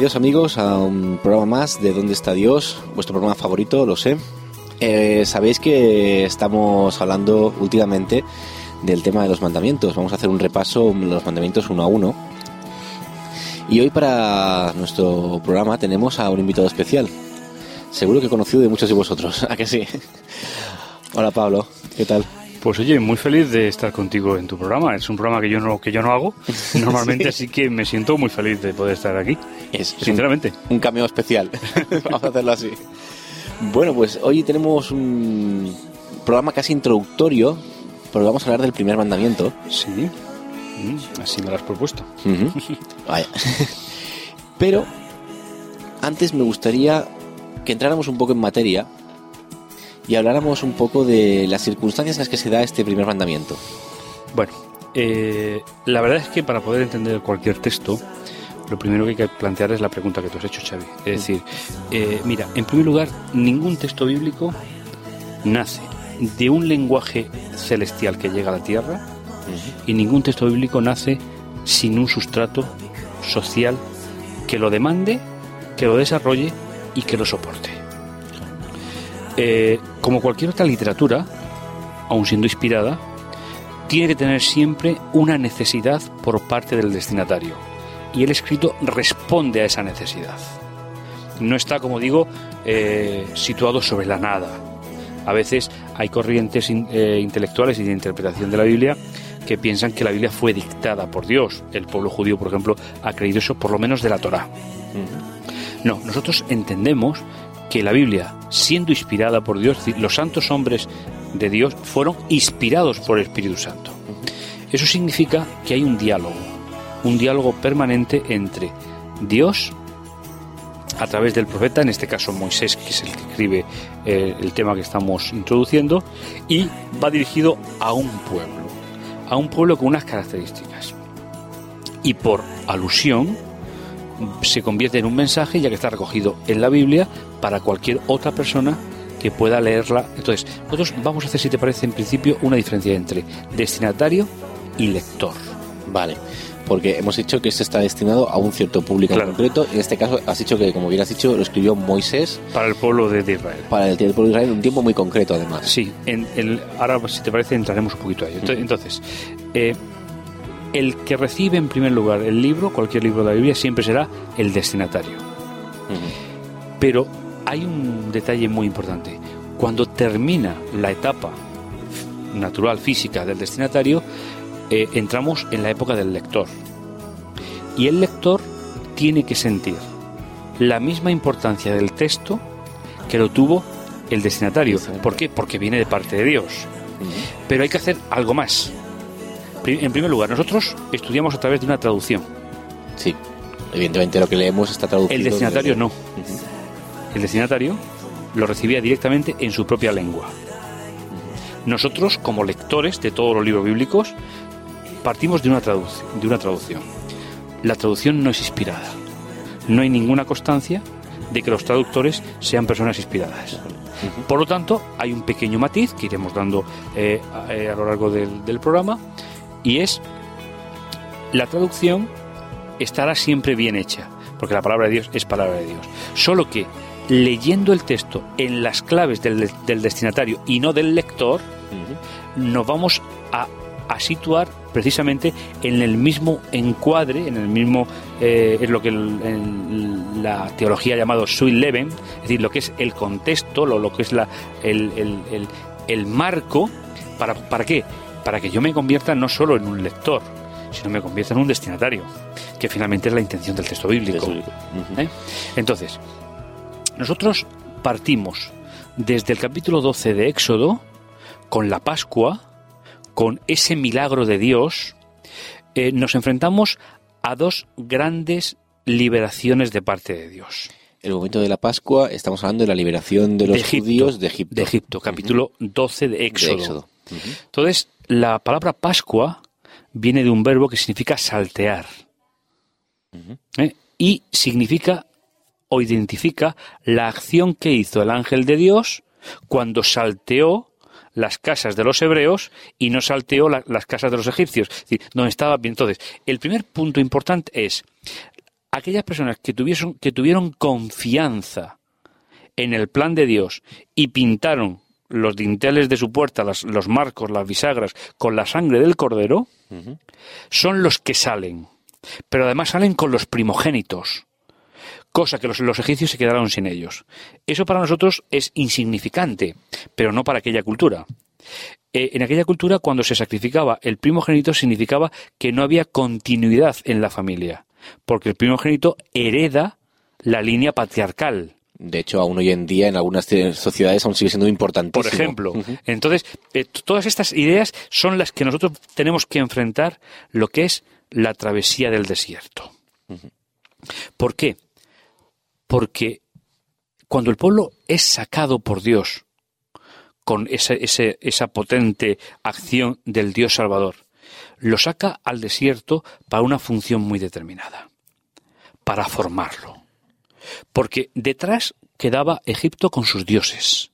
Bienvenidos amigos a un programa más de ¿Dónde está Dios? Vuestro programa favorito, lo sé. Eh, Sabéis que estamos hablando últimamente del tema de los mandamientos. Vamos a hacer un repaso de los mandamientos uno a uno. Y hoy para nuestro programa tenemos a un invitado especial. Seguro que conocido de muchos de vosotros, ¿a que sí? Hola Pablo, ¿qué tal? Pues oye, muy feliz de estar contigo en tu programa. Es un programa que yo no, que yo no hago normalmente, así que me siento muy feliz de poder estar aquí. Es sinceramente. Un, un cameo especial. Vamos a hacerlo así. Bueno, pues hoy tenemos un programa casi introductorio, porque vamos a hablar del primer mandamiento. Sí, mm, así me lo has propuesto. Vaya. Pero antes me gustaría que entráramos un poco en materia y habláramos un poco de las circunstancias en las que se da este primer mandamiento. Bueno, eh, la verdad es que para poder entender cualquier texto, lo primero que hay que plantear es la pregunta que tú has hecho, Xavi. Es decir, eh, mira, en primer lugar, ningún texto bíblico nace de un lenguaje celestial que llega a la tierra y ningún texto bíblico nace sin un sustrato social que lo demande, que lo desarrolle y que lo soporte. Eh, como cualquier otra literatura, aun siendo inspirada, tiene que tener siempre una necesidad por parte del destinatario. Y el escrito responde a esa necesidad. No está, como digo, eh, situado sobre la nada. A veces hay corrientes in- eh, intelectuales y de interpretación de la Biblia que piensan que la Biblia fue dictada por Dios. El pueblo judío, por ejemplo, ha creído eso por lo menos de la Torá. No, nosotros entendemos que la Biblia, siendo inspirada por Dios, los santos hombres de Dios fueron inspirados por el Espíritu Santo. Eso significa que hay un diálogo, un diálogo permanente entre Dios a través del profeta, en este caso Moisés, que es el que escribe eh, el tema que estamos introduciendo, y va dirigido a un pueblo, a un pueblo con unas características. Y por alusión, se convierte en un mensaje ya que está recogido en la Biblia para cualquier otra persona que pueda leerla. Entonces, nosotros vamos a hacer, si te parece, en principio, una diferencia entre destinatario y lector. Vale, porque hemos dicho que este está destinado a un cierto público Claro. en concreto. En este caso has dicho que, como bien has dicho, lo escribió Moisés Para el pueblo de, Israel. para el pueblo de Israel en un tiempo muy concreto, además. Sí, en el, ahora, si te parece, entraremos un poquito a ello. Entonces, entonces, eh, el que recibe en primer lugar el libro, cualquier libro de la Biblia, siempre será el destinatario. Pero hay un detalle muy importante. Cuando termina la etapa natural, física del destinatario, eh, entramos en la época del lector. Y el lector tiene que sentir la misma importancia del texto que lo tuvo el destinatario. ¿Por qué? Porque viene de parte de Dios. Pero hay que hacer algo más. En primer lugar, nosotros estudiamos a través de una traducción. Sí, evidentemente lo que leemos está traducido. El destinatario de- no. El destinatario lo recibía directamente en su propia lengua. Nosotros, como lectores de todos los libros bíblicos, partimos de una, de una traducción. La traducción no es inspirada. No hay ninguna constancia de que los traductores sean personas inspiradas. Por lo tanto, hay un pequeño matiz que iremos dando eh, a, eh, a lo largo del, del programa y es la traducción estará siempre bien hecha, porque la palabra de Dios es palabra de Dios. Solo que leyendo el texto en las claves del, del destinatario y no del lector, nos vamos a, a situar precisamente en el mismo encuadre, en el mismo, eh, es lo que el- en la teología ha llamado sui leven, es decir, lo que es el contexto, lo, lo que es la, el, el- el- el marco, ¿para, ¿para qué? Para que yo me convierta no solo en un lector, sino me convierta en un destinatario, que finalmente es la intención del texto bíblico. ¿eh? Entonces, nosotros partimos desde el capítulo 12 de Éxodo con la Pascua, con ese milagro de Dios, eh, nos enfrentamos a dos grandes liberaciones de parte de Dios. El momento de la Pascua, estamos hablando de la liberación de los De Egipto, judíos de Egipto. De Egipto, capítulo 12 de De Éxodo. Éxodo. Entonces, la palabra Pascua viene de un verbo que significa saltear. ¿Eh? Y significa o identifica la acción que hizo el ángel de Dios cuando salteó las casas de los hebreos y no salteó la- las casas de los egipcios. Es decir, donde estaba bien. Entonces, el primer punto importante es aquellas personas que tuvieron, que tuvieron confianza en el plan de Dios y pintaron los dinteles de su puerta, las- los marcos, las bisagras, con la sangre del cordero, son los que salen. Pero además salen con los primogénitos, cosa que los, los egipcios se quedaron sin ellos. Eso para nosotros es insignificante, pero no para aquella cultura. Eh, en aquella cultura, cuando se sacrificaba el primogénito, significaba que no había continuidad en la familia, porque el primogénito hereda la línea patriarcal. De hecho, aún hoy en día en algunas sociedades aún sigue siendo importantísimo. Por ejemplo. Entonces, eh, todas estas ideas son las que nosotros tenemos que enfrentar lo que es la travesía del desierto. ¿Por qué? Porque cuando el pueblo es sacado por Dios con esa potente acción del Dios Salvador, lo saca al desierto para una función muy determinada, para formarlo. Porque detrás quedaba Egipto con sus dioses.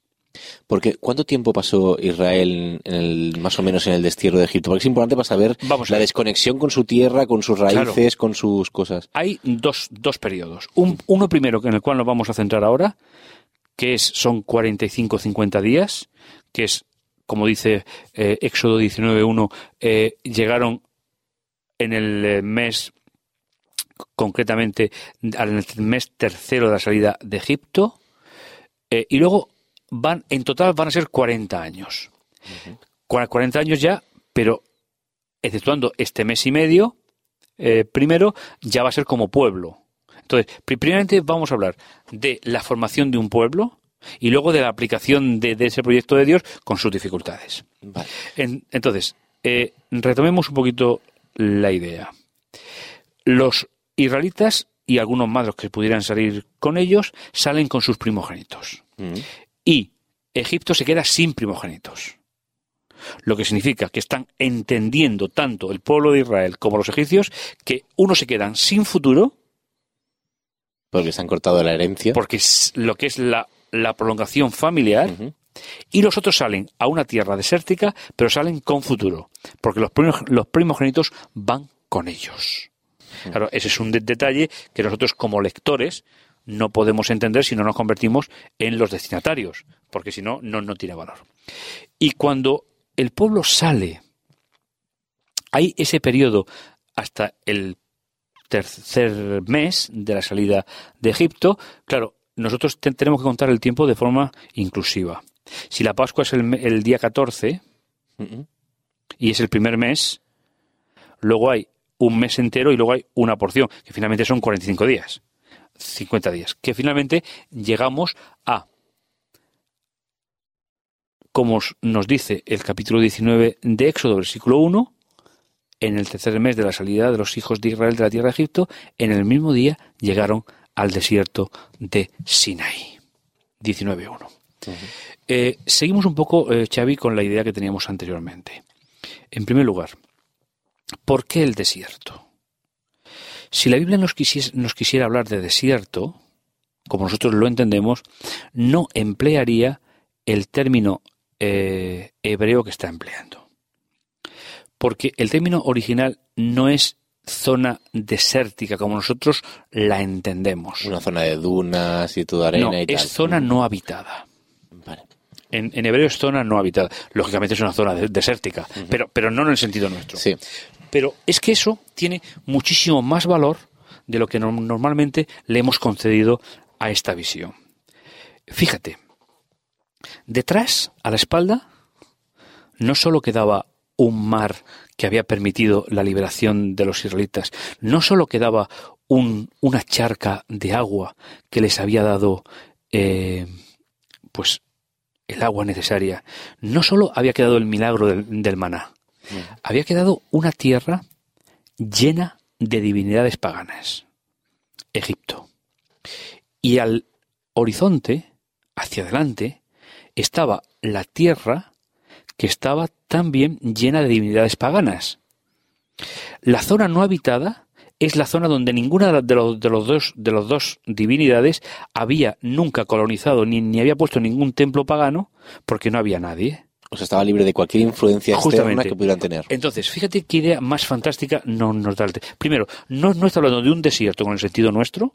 Porque ¿cuánto tiempo pasó Israel en el, más o menos en el destierro de Egipto? Porque es importante para saber Vamos la desconexión con su tierra, con sus Claro. raíces, con sus cosas. Hay dos, dos periodos. Un- uno primero en el cual nos vamos a centrar ahora, que es, son 45-50 días, que es, como dice eh, Éxodo 19.1, eh, llegaron en el eh, mes, concretamente al mes tercero de la salida de Egipto, eh, y luego van, en total van a ser 40 años. Cua- 40 años ya, pero exceptuando este mes y medio, primero ya va a ser como pueblo. Entonces, pri- primeramente vamos a hablar de la formación de un pueblo y luego de la aplicación de, de ese proyecto de Dios con sus dificultades. Vale. En- entonces, eh, retomemos un poquito la idea. Los israelitas y algunos más los que pudieran salir con ellos salen con sus primogénitos Mm. y Egipto se queda sin primogénitos. Lo que significa que están entendiendo tanto el pueblo de Israel como los egipcios que unos se quedan sin futuro, Porque se han cortado la herencia. porque es lo que es la, la prolongación familiar, y los otros salen a una tierra desértica, pero salen con futuro, porque los, primog- los primogénitos van con ellos. Claro, ese es un de- detalle que nosotros como lectores no podemos entender si no nos convertimos en los destinatarios, porque si no, no, no tiene valor. Y cuando el pueblo sale, hay ese periodo hasta el tercer mes de la salida de Egipto, claro, nosotros te- tenemos que contar el tiempo de forma inclusiva. Si la Pascua es el, día 14 Ujú. y es el primer mes, luego hay un mes entero y luego hay una porción, que finalmente son 45 días, 50 días, que finalmente llegamos a, como os- nos dice el capítulo 19 de Éxodo, versículo 1, en el tercer mes de la salida de los hijos de Israel de la tierra de Egipto, en el mismo día llegaron al desierto de Sinaí. 19.1. Eh, seguimos un poco, eh, Xavi, con la idea que teníamos anteriormente. En primer lugar, ¿por qué el desierto? Si la Biblia nos, nos quisiera hablar de desierto, como nosotros lo entendemos, no emplearía el término eh, hebreo que está empleando. Porque el término original no es zona desértica como nosotros la entendemos. Una zona de dunas y toda arena no, y tal. es zona no habitada. Vale. En, en hebreo es zona no habitada. Lógicamente es una zona de- desértica, pero, pero no en el sentido nuestro. Sí. Pero es que eso tiene muchísimo más valor de lo que no- normalmente le hemos concedido a esta visión. Fíjate, detrás, a la espalda, no solo quedaba un mar que había permitido la liberación de los israelitas, no solo quedaba un- una charca de agua que les había dado eh, pues el agua necesaria, no solo había quedado el milagro del, del maná, había quedado una tierra llena de divinidades paganas, Egipto. Y al horizonte, hacia adelante, estaba la tierra que estaba también llena de divinidades paganas. La zona no habitada es la zona donde ninguna de los, de los dos de los dos divinidades había nunca colonizado ni, ni había puesto ningún templo pagano porque no había nadie. O sea, estaba libre de cualquier influencia externa Justamente. que pudieran tener. Entonces, fíjate qué idea más fantástica no nos da el te- Primero, no, no está hablando de un desierto con el sentido nuestro,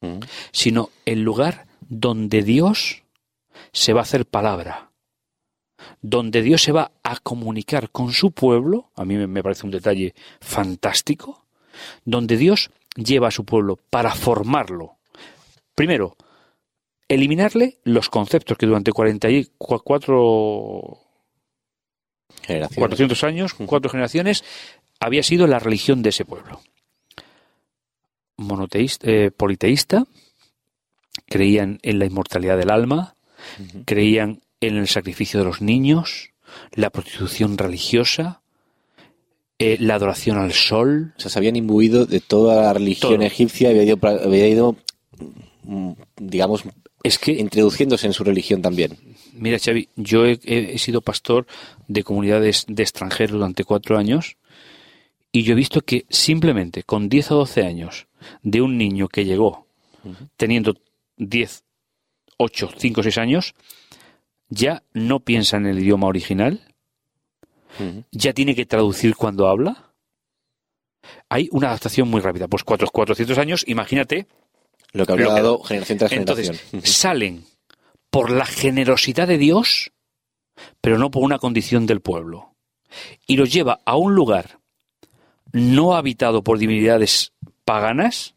Mm. sino el lugar donde Dios se va a hacer palabra, donde Dios se va a comunicar con su pueblo, a mí me- parece un detalle fantástico, donde Dios lleva a su pueblo para formarlo. Primero, eliminarle los conceptos que durante 44 Generaciones. 400 años, cuatro generaciones, había sido la religión de ese pueblo. Monoteísta, eh, politeísta, creían en la inmortalidad del alma, creían en el sacrificio de los niños, la prostitución religiosa, eh, la adoración al sol. O sea, se habían imbuido de toda la religión Todo. egipcia, había ido, pra- había ido, mm, digamos, Es que, introduciéndose en su religión también. mira, Xavi, yo he, he- he sido pastor de comunidades de extranjeros durante cuatro años y yo he visto que simplemente con 10 o 12 años de un niño que llegó teniendo 10, 8, 5, 6 años, ya no piensa en el idioma original, ya tiene que traducir cuando habla. Hay una adaptación muy rápida. Pues cuatro, 400 años, imagínate. Lo que habría Lo que- generación tras Entonces, generación. Ujú. salen por la generosidad de Dios, pero no por una condición del pueblo. Y los lleva a un lugar no habitado por divinidades paganas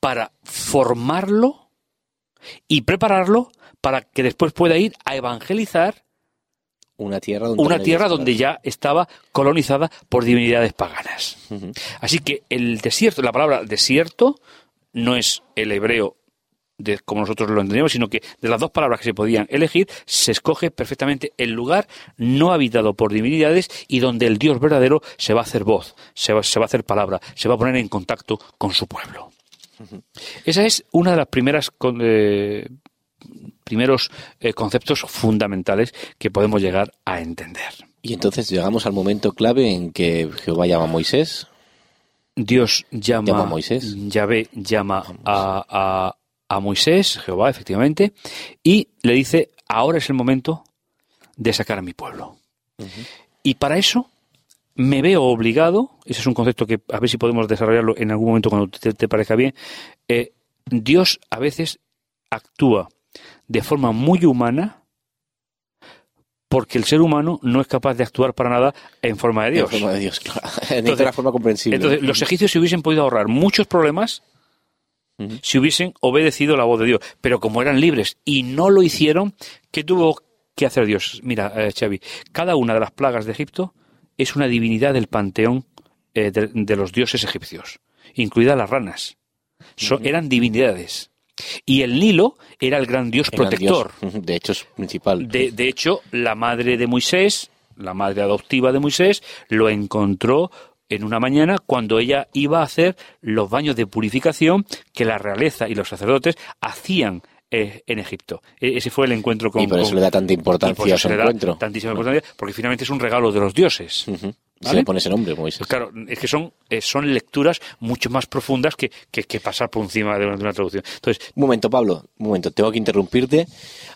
para formarlo y prepararlo para que después pueda ir a evangelizar Una tierra donde una no tierra había donde ya estaba colonizada por divinidades paganas. Así que el desierto, la palabra desierto, no es el hebreo de como nosotros lo entendemos, sino que de las dos palabras que se podían elegir, se escoge perfectamente el lugar no habitado por divinidades y donde el Dios verdadero se va a hacer voz, se va, se va a hacer palabra, se va a poner en contacto con su pueblo. Esa es una de las primeras eh, primeros eh, conceptos fundamentales que podemos llegar a entender. Y entonces llegamos al momento clave en que Jehová llama a Moisés. Dios llama, Llama a Moisés. Yahvé llama a, a- a Moisés, Jehová, efectivamente, y le dice, ahora es el momento de sacar a mi pueblo. Y para eso me veo obligado, ese es un concepto que a ver si podemos desarrollarlo en algún momento cuando te, te parezca bien, eh, Dios a veces actúa de forma muy humana porque el ser humano no es capaz de actuar para nada en forma de Dios. En forma de Dios, claro. de Entonces- una forma comprensible. Entonces, los egipcios se hubiesen podido ahorrar muchos problemas si hubiesen obedecido la voz de Dios. Pero como eran libres y no lo hicieron, ¿qué tuvo que hacer Dios? Mira, eh, Xavi, cada una de las plagas de Egipto es una divinidad del panteón eh, de, de los dioses egipcios, incluidas las ranas. Eran divinidades. Y el Nilo era el gran dios Era protector. Dios. De hecho, es principal. De, de hecho, la madre de Moisés, la madre adoptiva de Moisés, lo encontró en una mañana cuando ella iba a hacer los baños de purificación que la realeza y los sacerdotes hacían eh, en Egipto. E- ese fue el encuentro con y por eso con- le da tanta importancia a su se le da encuentro. tantísima importancia, porque finalmente es un regalo de los dioses. Ujú. Se ¿Vale? le pone ese nombre, Moisés. Pues claro, es que son, eh, son lecturas mucho más profundas que, que- que pasar por encima de una, de una traducción. Entonces, Un momento, Pablo, un momento, tengo que interrumpirte.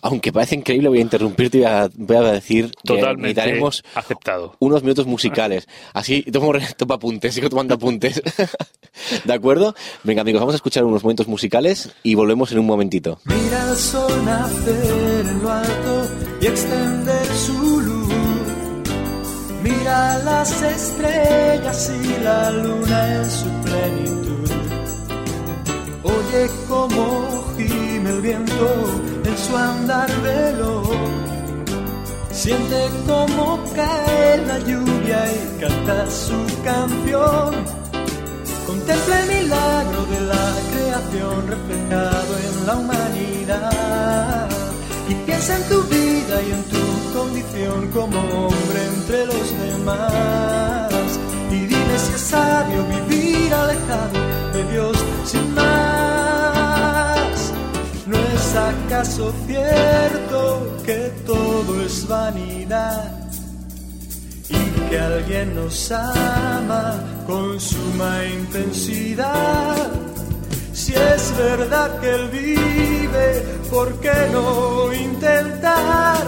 Aunque parece increíble, voy a interrumpirte y voy a, voy a decir que totalmente necesitaremos aceptado. unos minutos musicales. Así tomo, tomo apuntes, sigo tomando apuntes. ¿De acuerdo? Venga, amigos, vamos a escuchar unos momentos musicales y volvemos en un momentito. Mira el sol nacer en lo alto y extender su luz. Mira las estrellas y la luna en su plenitud. Oye cómo gime el viento en su andar veloz. Siente cómo cae la lluvia y canta su canción. Contempla el milagro de la creación reflejado en la humanidad. Y piensa en tu vida y en tu condición como hombre entre los demás. Y dime si es sabio vivir alejado de Dios sin más. ¿No es acaso cierto que todo es vanidad? Y que alguien nos ama con suma intensidad. Si es verdad que Él vive, ¿por qué no intentar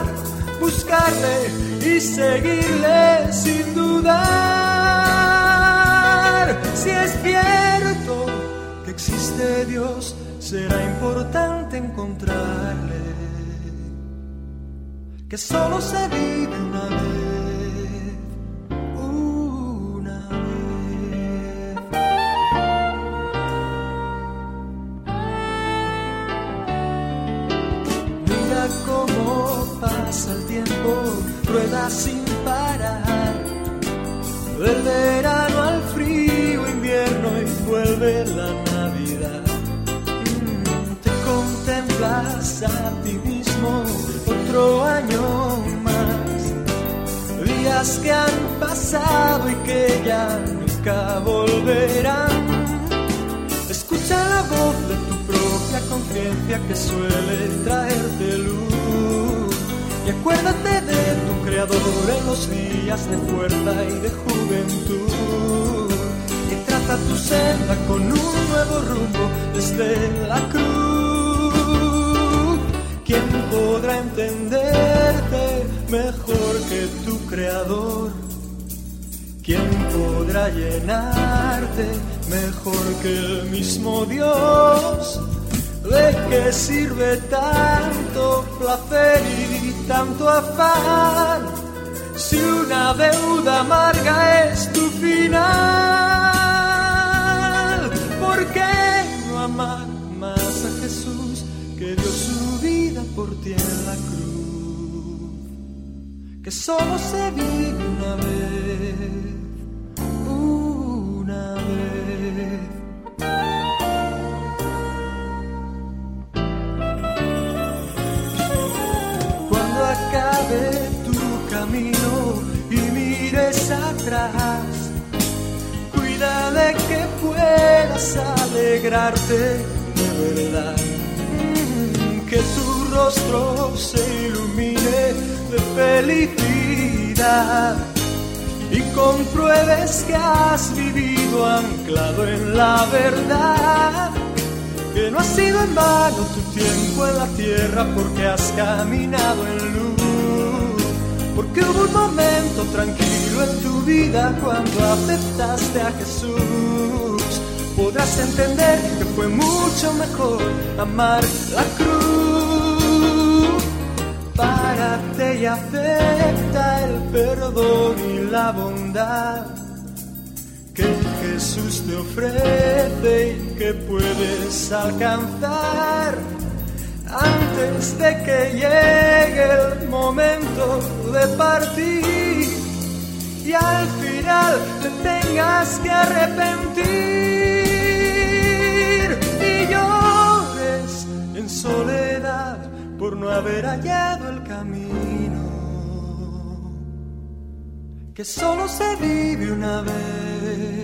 buscarle y seguirle sin dudar? Si es cierto que existe Dios, será importante encontrarle. Que solo se vive una vez, sin parar. Del verano al frío invierno y vuelve la Navidad. Mm, Te contemplas a ti mismo otro año más. Días que han pasado y que ya nunca volverán. Escucha la voz de tu propia conciencia que suele traerte luz. Y acuérdate de tu creador en los días de fuerza y de juventud. Y traza tu senda con un nuevo rumbo desde la cruz. ¿Quién podrá entenderte mejor que tu creador? ¿Quién podrá llenarte mejor que el mismo Dios? ¿De qué sirve tanto placer y tanto afán? Si una deuda amarga es tu final, ¿por qué no amar más a Jesús que dio su vida por ti en la cruz? Que solo se vive una vez, una vez. Acabe tu camino y mires atrás, cuida de que puedas alegrarte de verdad. Que tu rostro se ilumine de felicidad y compruebes que has vivido anclado en la verdad. Que no ha sido en vano tu tiempo en la tierra porque has caminado en luz, porque hubo un momento tranquilo en tu vida cuando aceptaste a Jesús. Podrás entender que fue mucho mejor amar la cruz. Párate y acepta el perdón y la bondad que Jesús te ofrece y que puedes alcanzar antes de que llegue el momento de partir y al final te tengas que arrepentir. Y llores en soledad por no haber hallado el camino que solo se vive una vez,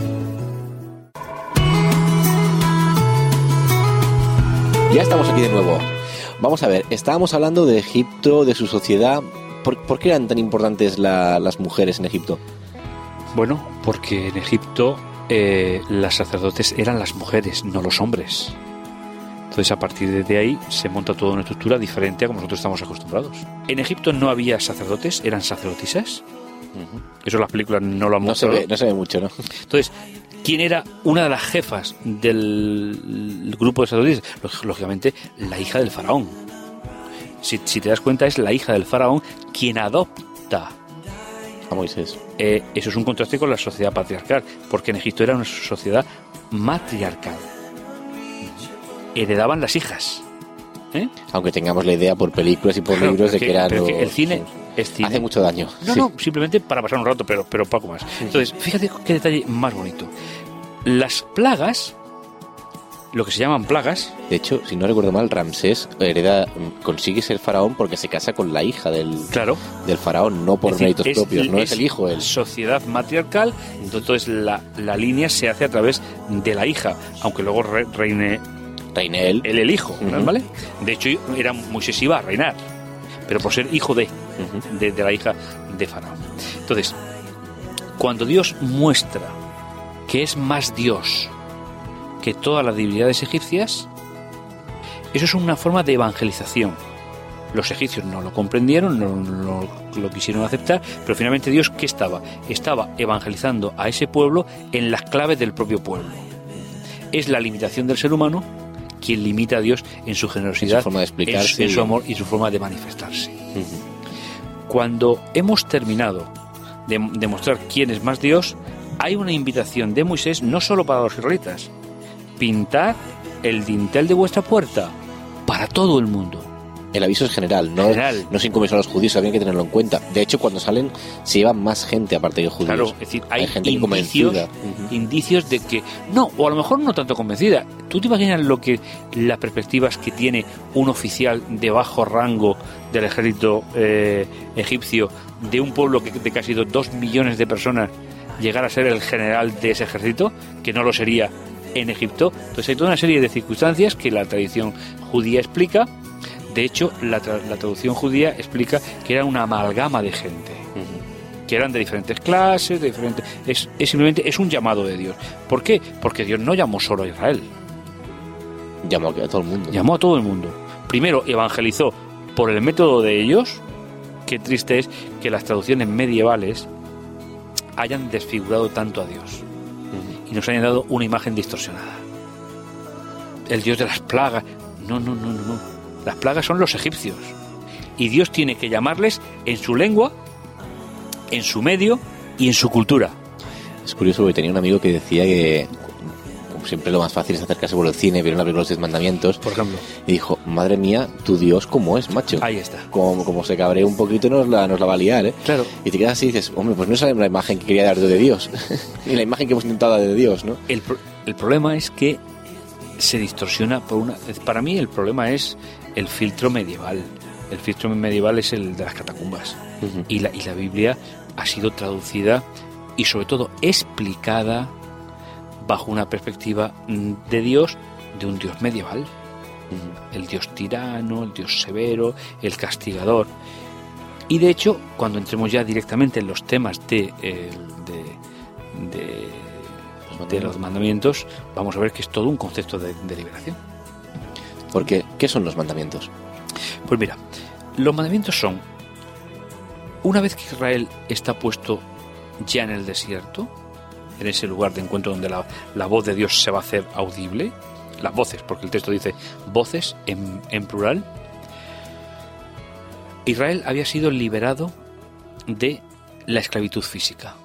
Ya estamos aquí de nuevo. Vamos a ver, estábamos hablando de Egipto, de su sociedad. ¿Por, por qué eran tan importantes la- las mujeres en Egipto? Bueno, porque en Egipto eh, las sacerdotes eran las mujeres, no los hombres. Entonces a partir de ahí se monta toda una estructura diferente a como nosotros estamos acostumbrados. En Egipto no había sacerdotes, eran sacerdotisas. Eso las películas no lo han No se, mostrado. ve, no se ve mucho, ¿no? Entonces, ¿quién era una de las jefas del grupo de sacerdotes? Lóg- Lógicamente, la hija del faraón. Si, si te das cuenta, es la hija del faraón quien adopta. A Moisés. Eh, eso es un contraste con la sociedad patriarcal, porque en Egipto era una sociedad matriarcal. Heredaban las hijas. ¿eh? Aunque tengamos la idea por películas y por Claro, libros de pero que, eran que los- el cine es cine. Hace mucho daño. No, sí. no, simplemente para pasar un rato, pero, pero poco más. Entonces, fíjate qué detalle más bonito. Las plagas, lo que se llaman plagas, De hecho, si no recuerdo mal, Ramsés hereda, consigue ser faraón porque se casa con la hija del, claro, del faraón, no por decir, méritos es- propios, no es, el hijo él. Sociedad matriarcal, entonces la, la línea se hace a través de la hija, aunque luego re- reine Reina él. él el hijo. ¿vale? De hecho, era Moisés iba a reinar, pero por ser hijo de, de la hija de Faraón. Entonces, cuando Dios muestra que es más Dios que todas las divinidades egipcias, eso es una forma de evangelización. Los egipcios no lo comprendieron, no, no lo quisieron aceptar, pero finalmente Dios, ¿qué estaba? Estaba evangelizando a ese pueblo en las claves del propio pueblo. Es la limitación del ser humano quien limita a Dios en su generosidad, En su forma de explicarse en su amor y su forma de manifestarse. Cuando hemos terminado de demostrar quién es más Dios, hay una invitación de Moisés no solo para los israelitas, pintar el dintel de vuestra puerta para todo el mundo. El aviso es general, no, General. no se incomienza a los judíos, había que tenerlo en cuenta. De hecho, cuando salen, se llevan más gente aparte de judíos. Claro, es decir, hay, Hay gente indicios, indicios de que no, o a lo mejor no tanto convencida. ¿Tú te imaginas lo que las perspectivas que tiene un oficial de bajo rango del ejército eh, egipcio de un pueblo que, de casi do- dos millones de personas llegar a ser el general de ese ejército, que no lo sería en Egipto? Entonces hay toda una serie de circunstancias que la tradición judía explica. De hecho, la, tra- la traducción judía explica que era una amalgama de gente que eran de diferentes clases, de diferentes. Es, es simplemente es un llamado de Dios. ¿Por qué? Porque Dios no llamó solo a Israel, Llamó a todo el mundo. llamó a todo el mundo. Primero evangelizó por el método de ellos. Qué triste es que las traducciones medievales hayan desfigurado tanto a Dios y nos hayan dado una imagen distorsionada. El Dios de las plagas. No, no, no, no, no. Las plagas son los egipcios. Y Dios tiene que llamarles en su lengua, en su medio y en su cultura. Es curioso porque tenía un amigo que decía que, como siempre, lo más fácil es acercarse por el cine, ver una película de los Diez Mandamientos, Por ejemplo. y dijo: Madre mía, tu Dios, ¿cómo es, macho? Ahí está. Como, como se cabrea un poquito, nos la, nos la va a liar, ¿eh? Claro. Y te quedas así y dices: Hombre, pues no es la imagen que quería dar de Dios, ni la imagen que hemos intentado dar de Dios, ¿no? El, pro- el problema es que se distorsiona por una. Para mí, el problema es el filtro medieval. El filtro medieval es el de las catacumbas. Y la, y la Biblia ha sido traducida y, sobre todo, explicada bajo una perspectiva mm, de Dios, de un Dios medieval. El Dios tirano, el Dios severo, el castigador. Y de hecho, cuando entremos ya directamente en los temas de, eh, de, de- de los mandamientos, vamos a ver que es todo un concepto de, de liberación. Porque, ¿qué son los mandamientos? Pues mira, los mandamientos son, una vez que Israel está puesto ya en el desierto, en ese lugar de encuentro donde la, la voz de Dios se va a hacer audible, las voces, porque el texto dice voces en, en plural, Israel había sido liberado de la esclavitud física.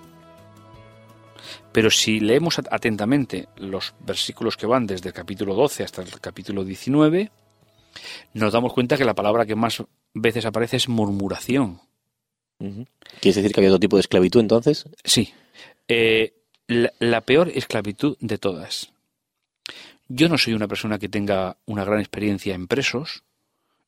Pero si leemos at- atentamente los versículos que van desde el capítulo 12 hasta el capítulo 19, nos damos cuenta que la palabra que más veces aparece es murmuración. ¿Quieres decir que había otro tipo de esclavitud entonces? Sí, eh, la, la peor esclavitud de todas. Yo no soy una persona que tenga una gran experiencia en presos.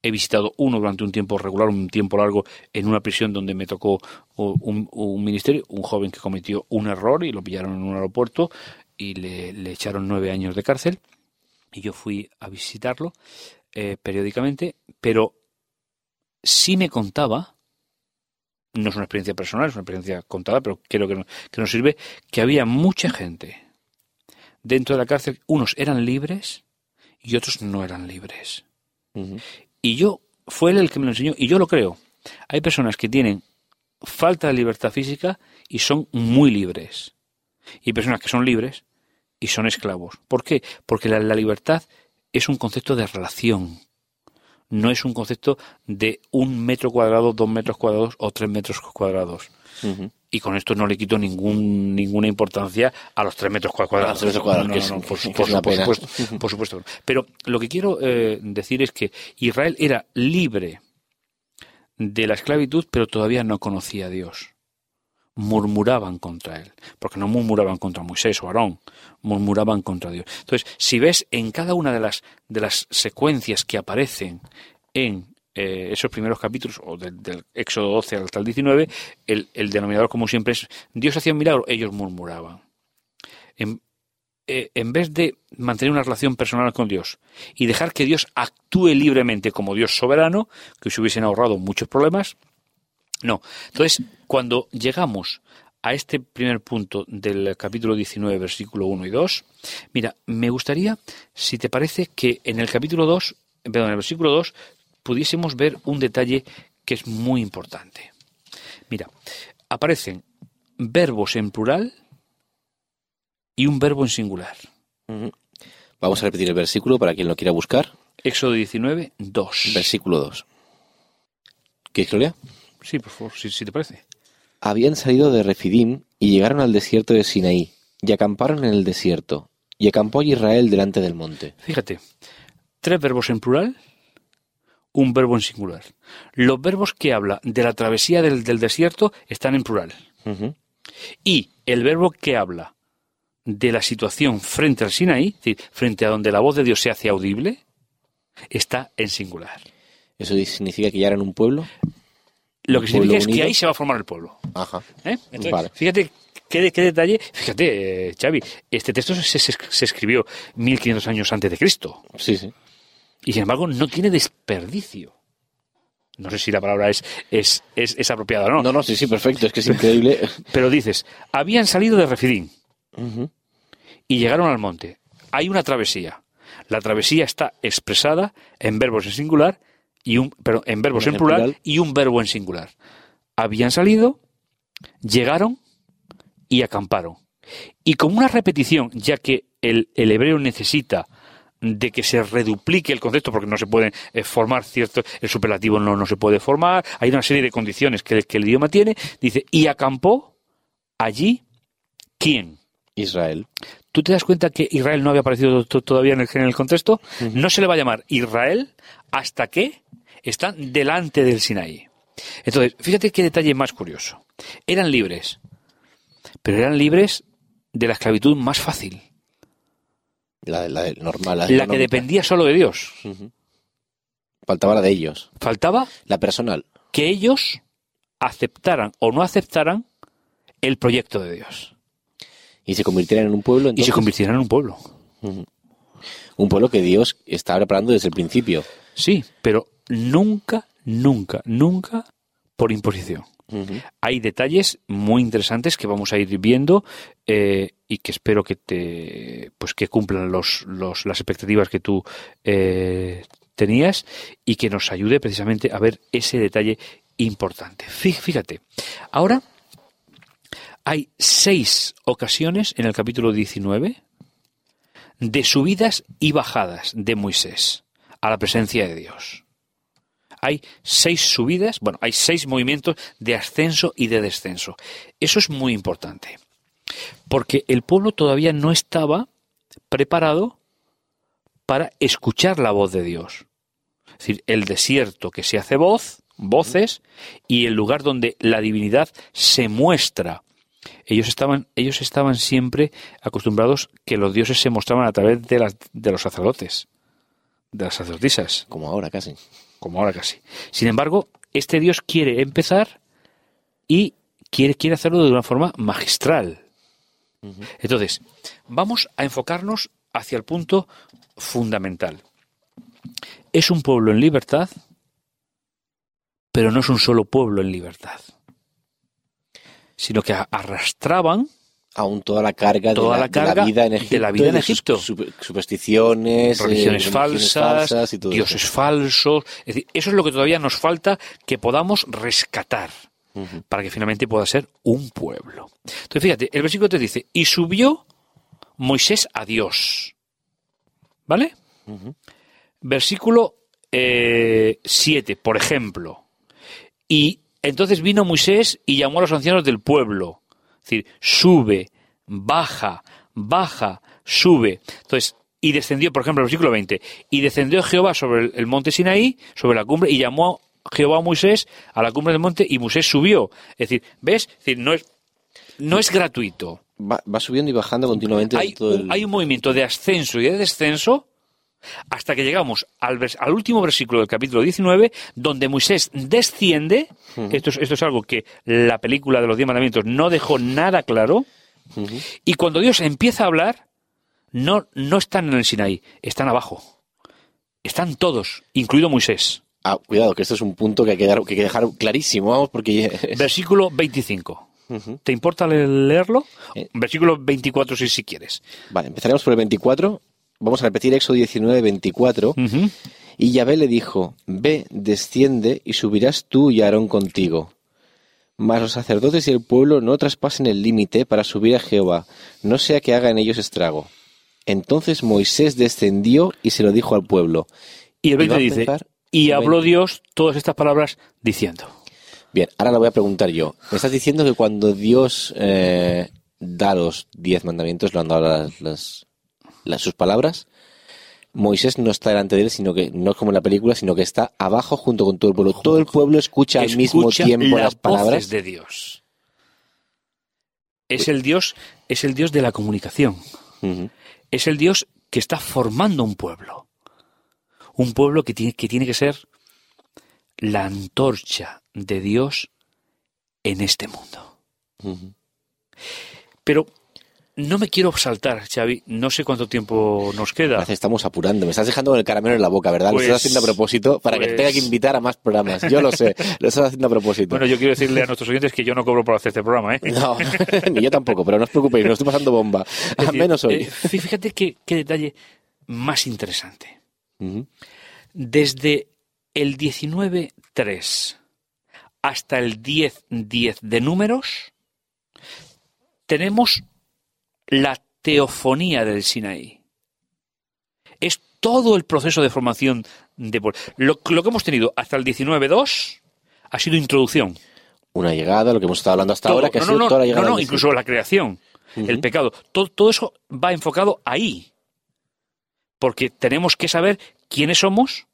He visitado uno durante un tiempo regular, un tiempo largo, en una prisión donde me tocó un, ministerio, un joven que cometió un error y lo pillaron en un aeropuerto y le, echaron nueve años de cárcel. Y yo fui a visitarlo eh, periódicamente, pero sí me contaba no es una experiencia personal, es una experiencia contada, pero creo que, no- que nos sirve, que había mucha gente dentro de la cárcel, unos eran libres y otros no eran libres. Y yo, fue él el que me lo enseñó, y yo lo creo. Hay personas que tienen falta de libertad física y son muy libres. Y personas que son libres y son esclavos. ¿Por qué? Porque la, libertad es un concepto de relación. No es un concepto de un metro cuadrado, dos metros cuadrados o tres metros cuadrados. Ujú. Y con esto no le quito ningún, ninguna importancia a los tres metros cua- cuadrados. A los tres metros cuadrados, No, que no, es- no, por, supuesto, por supuesto. Pero lo que quiero eh, decir es que Israel era libre de la esclavitud, pero todavía no conocía a Dios. Murmuraban contra él, porque no murmuraban contra Moisés o Aarón, murmuraban contra Dios. Entonces, si ves en cada una de las, de las secuencias que aparecen en eh, esos primeros capítulos, o del, Éxodo 12 hasta el 19, el, el denominador como siempre es Dios hacía un milagro, ellos murmuraban. En, eh, en vez de mantener una relación personal con Dios y dejar que Dios actúe libremente como Dios soberano, que se hubiesen ahorrado muchos problemas, no. Entonces, cuando llegamos a este primer punto del capítulo 19, versículo 1 y 2, mira, me gustaría, si te parece, que en el capítulo 2, perdón, en el versículo 2, pudiésemos ver un detalle que es muy importante. Mira, aparecen verbos en plural y un verbo en singular. Vamos a repetir el versículo para quien lo quiera buscar. Éxodo 19, 2. Versículo 2. ¿Quieres que lo lea? Sí, por favor, si, si te parece. Habían salido de Refidim y llegaron al desierto de Sinaí, y acamparon en el desierto, y acampó Israel delante del monte. Fíjate, tres verbos en plural, un verbo en singular. Los verbos que habla de la travesía del, del desierto están en plural. Y el verbo que habla de la situación frente al Sinaí, es decir, frente a donde la voz de Dios se hace audible, está en singular. ¿Eso significa que ya eran un pueblo? Lo que ¿Un significa es que ahí se va a formar el pueblo. Ajá. ¿eh? Entonces, Vale. fíjate qué, de- qué detalle. Fíjate, eh, Xavi, este texto se, se- se escribió 1500 años antes de Cristo. Sí, sí. Y sin embargo no tiene desperdicio. No sé si la palabra es, es, es, es apropiada o no, No, no, sí, sí, perfecto. Es que es increíble. pero dices, habían salido de Refidín y llegaron al monte. Hay una travesía. La travesía está expresada en verbos en singular y un, perdón, en verbos en En plural, plural. y un verbo en singular. Habían salido, llegaron y acamparon. Y como una repetición, ya que el, el hebreo necesita de que se reduplique el concepto porque no se puede eh, formar cierto el superlativo no, no se puede formar hay una serie de condiciones que, que el idioma tiene dice y acampó allí quién Israel. ¿Tú te das cuenta que Israel no había aparecido to- todavía en el, en el contexto? No se le va a llamar Israel hasta que están delante del Sinaí. Entonces, fíjate qué detalle más curioso. Eran libres, pero eran libres de la esclavitud más fácil, La, la normal. la que dependía solo de Dios. Faltaba la de ellos. Faltaba La personal. que ellos aceptaran o no aceptaran el proyecto de Dios Y se convirtieran en un pueblo. y se convirtieran en un pueblo. Un pueblo que Dios estaba preparando desde el principio. Sí, pero nunca, nunca, nunca por imposición. Hay detalles muy interesantes que vamos a ir viendo eh, y que espero que te pues que cumplan los, los- las expectativas que tú eh, tenías y que nos ayude precisamente a ver ese detalle importante. Fí- Fíjate, ahora hay seis ocasiones en el capítulo 19 de subidas y bajadas de Moisés a la presencia de Dios hay seis subidas, bueno, hay seis movimientos de ascenso y de descenso. Eso es muy importante, porque el pueblo todavía no estaba preparado para escuchar la voz de Dios. Es decir, el desierto que se hace voz, voces, y el lugar donde la divinidad se muestra. Ellos estaban, ellos estaban siempre acostumbrados que los dioses se mostraban a través de, las, de los sacerdotes, de las sacerdotisas Como ahora casi. Como ahora casi. Sin embargo, este Dios quiere empezar y quiere, quiere hacerlo de una forma magistral. Entonces, vamos a enfocarnos hacia el punto fundamental. Es un pueblo en libertad, pero no es un solo pueblo en libertad, sino que arrastraban aún toda la carga, Toda de, la, la carga de la vida en Egipto, de la vida en Egipto. super- supersticiones, eh, religiones falsas, y todo dioses eso. falsos. Es decir, eso es lo que todavía nos falta que podamos rescatar para que finalmente pueda ser un pueblo. Entonces, fíjate, el versículo te dice, y subió Moisés a Dios. ¿Vale? Versículo 7, por ejemplo. Y entonces vino Moisés y llamó a los ancianos del pueblo. Es decir, sube, baja, baja, sube. Entonces, y descendió, por ejemplo, el versículo 20, y descendió Jehová sobre el, el monte Sinaí, sobre la cumbre, y llamó Jehová a Moisés a la cumbre del monte, y Moisés subió. Es decir, ¿ves? Es decir, no es, no es gratuito. Va, va subiendo y bajando continuamente. Hay todo un, el- hay un movimiento de ascenso y de descenso hasta que llegamos al, vers- al último versículo del capítulo 19, donde Moisés desciende. esto, es, esto es algo que la película de los diez mandamientos no dejó nada claro. Y cuando Dios empieza a hablar, no, no están en el Sinaí, están abajo. Están todos, incluido Moisés. Ah, cuidado, que esto es un punto que hay que, dar- que hay que dejar clarísimo, vamos, porque... Versículo 25. ¿Te importa le- leerlo? Eh. Versículo 24 si, si quieres. Vale, empezaremos por el 24. Vamos a repetir Éxodo 19, 24. Ujú. Y Yahvé le dijo, ve, desciende y subirás tú y Aarón contigo. Mas los sacerdotes y el pueblo no traspasen el límite para subir a Jehová, no sea que haga en ellos estrago. Entonces Moisés descendió y se lo dijo al pueblo. Y el Y va 20 a dice, y habló 20. Dios todas estas palabras diciendo. Bien, ahora lo voy a preguntar yo. Me estás diciendo que cuando Dios eh, da los diez mandamientos, lo han dado las, las- sus palabras, Moisés no está delante de él, sino que no es como en la película, sino que está abajo junto con todo el pueblo. Todo el pueblo escucha, al mismo tiempo las las palabras. de Dios. Es el Dios, es el Dios de la comunicación. Es el Dios que está formando un pueblo. Un pueblo que tiene que, tiene que ser la antorcha de Dios en este mundo. Pero no me quiero saltar, Xavi. No sé cuánto tiempo nos queda. Estamos apurando. Me estás dejando con el caramelo en la boca, ¿verdad? Pues- lo estás haciendo a propósito para que pues- te tenga que invitar a más programas. Yo lo sé. Lo estás haciendo a propósito. Bueno, yo quiero decirle a nuestros oyentes que yo no cobro por hacer este programa, ¿eh? No, ni yo tampoco, pero no os preocupéis, no estoy pasando bomba. Al menos hoy. eh, fí- fíjate qué, qué detalle más interesante. Desde el 19.3 hasta el 10.10 de números, tenemos la teofonía del Sinaí. Es todo el proceso de formación de. Lo, lo que hemos tenido hasta el 19.2 ha sido introducción. Una llegada, lo que hemos estado hablando hasta Todo. ahora, que no, ha sido no, no, toda la no, llegada. no, del incluso la creación, el pecado. Todo, todo eso va enfocado ahí. Porque tenemos que saber quiénes somos,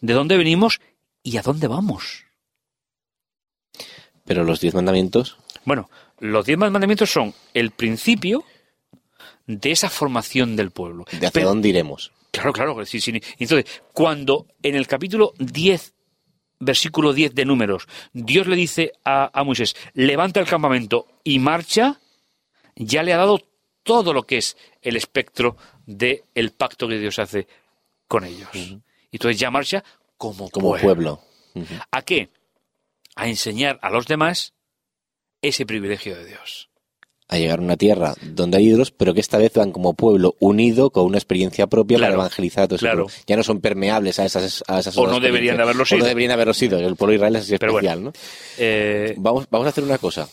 de dónde venimos y a dónde vamos. Pero los diez mandamientos, Bueno, los diez mandamientos son el principio de esa formación del pueblo. ¿de hacia Pero- dónde iremos? Claro, claro. sí, sí. Entonces, cuando en el capítulo 10, versículo 10 de Números, Dios le dice a, a Moisés, levanta el campamento y marcha, ya le ha dado todo lo que es el espectro del el pacto que Dios hace con ellos. Y entonces ya marcha como, Como pueblo. ¿A qué? A enseñar a los demás ese privilegio de Dios. A llegar a una tierra donde hay ídolos, pero que esta vez van como pueblo unido con una experiencia propia Claro, para evangelizar a todo claro. Ya no son permeables a esas, a esas O no deberían haberlo O sido. no deberían haberlo sido. El pueblo de Israel es así Pero especial, bueno. ¿no? Eh, Vamos, vamos a hacer una cosa.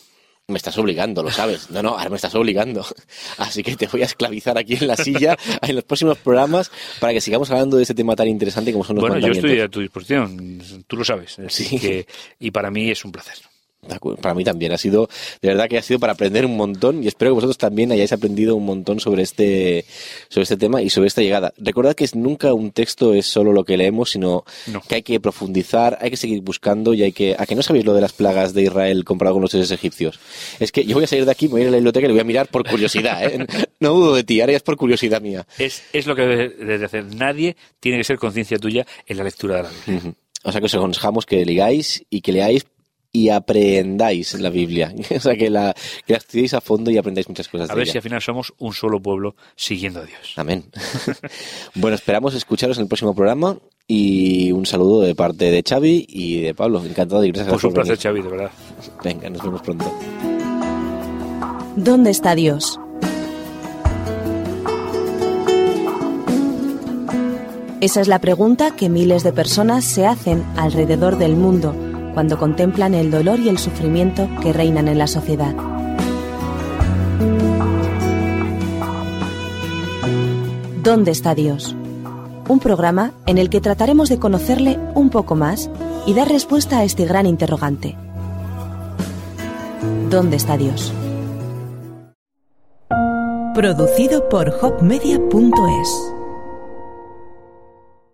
Me estás obligando, lo sabes. No, no, ahora me estás obligando. Así que te voy a esclavizar aquí en la silla en los próximos programas para que sigamos hablando de ese tema tan interesante como son los bueno, yo estoy a tu disposición, tú lo sabes. Sí. que- y para mí es un placer. Para mí también ha sido, de verdad que ha sido para aprender un montón y espero que vosotros también hayáis aprendido un montón sobre este, sobre este tema y sobre esta llegada. Recordad que es- nunca un texto es solo lo que leemos, sino No. que hay que profundizar, hay que seguir buscando y hay que, a que no sabéis lo de las plagas de Israel comparado con los dioses egipcios. Es que yo voy a salir de aquí, me voy a ir a la biblioteca y le voy a mirar por curiosidad, ¿eh? No dudo de ti, ahora ya es por curiosidad mía. Es, es lo que debes de hacer. Nadie tiene que ser conciencia tuya en la lectura de la Biblia. O sea que os aconsejamos que ligáis y que leáis y aprendáis la Biblia. O sea que la, que la estudiéis a fondo y aprendáis muchas cosas A de ver ella. si al final somos un solo pueblo siguiendo a Dios. Amén. bueno, esperamos escucharos en el próximo programa y un saludo de parte de Xavi y de Pablo. Encantado y gracias Pues un por placer. Xavi, de verdad. Venga, nos vemos pronto. ¿Dónde está Dios? Esa es la pregunta que miles de personas se hacen alrededor del mundo cuando contemplan el dolor y el sufrimiento que reinan en la sociedad. ¿Dónde está Dios? Un programa en el que trataremos de conocerle un poco más y dar respuesta a este gran interrogante. ¿Dónde está Dios? Producido por hopmedia.es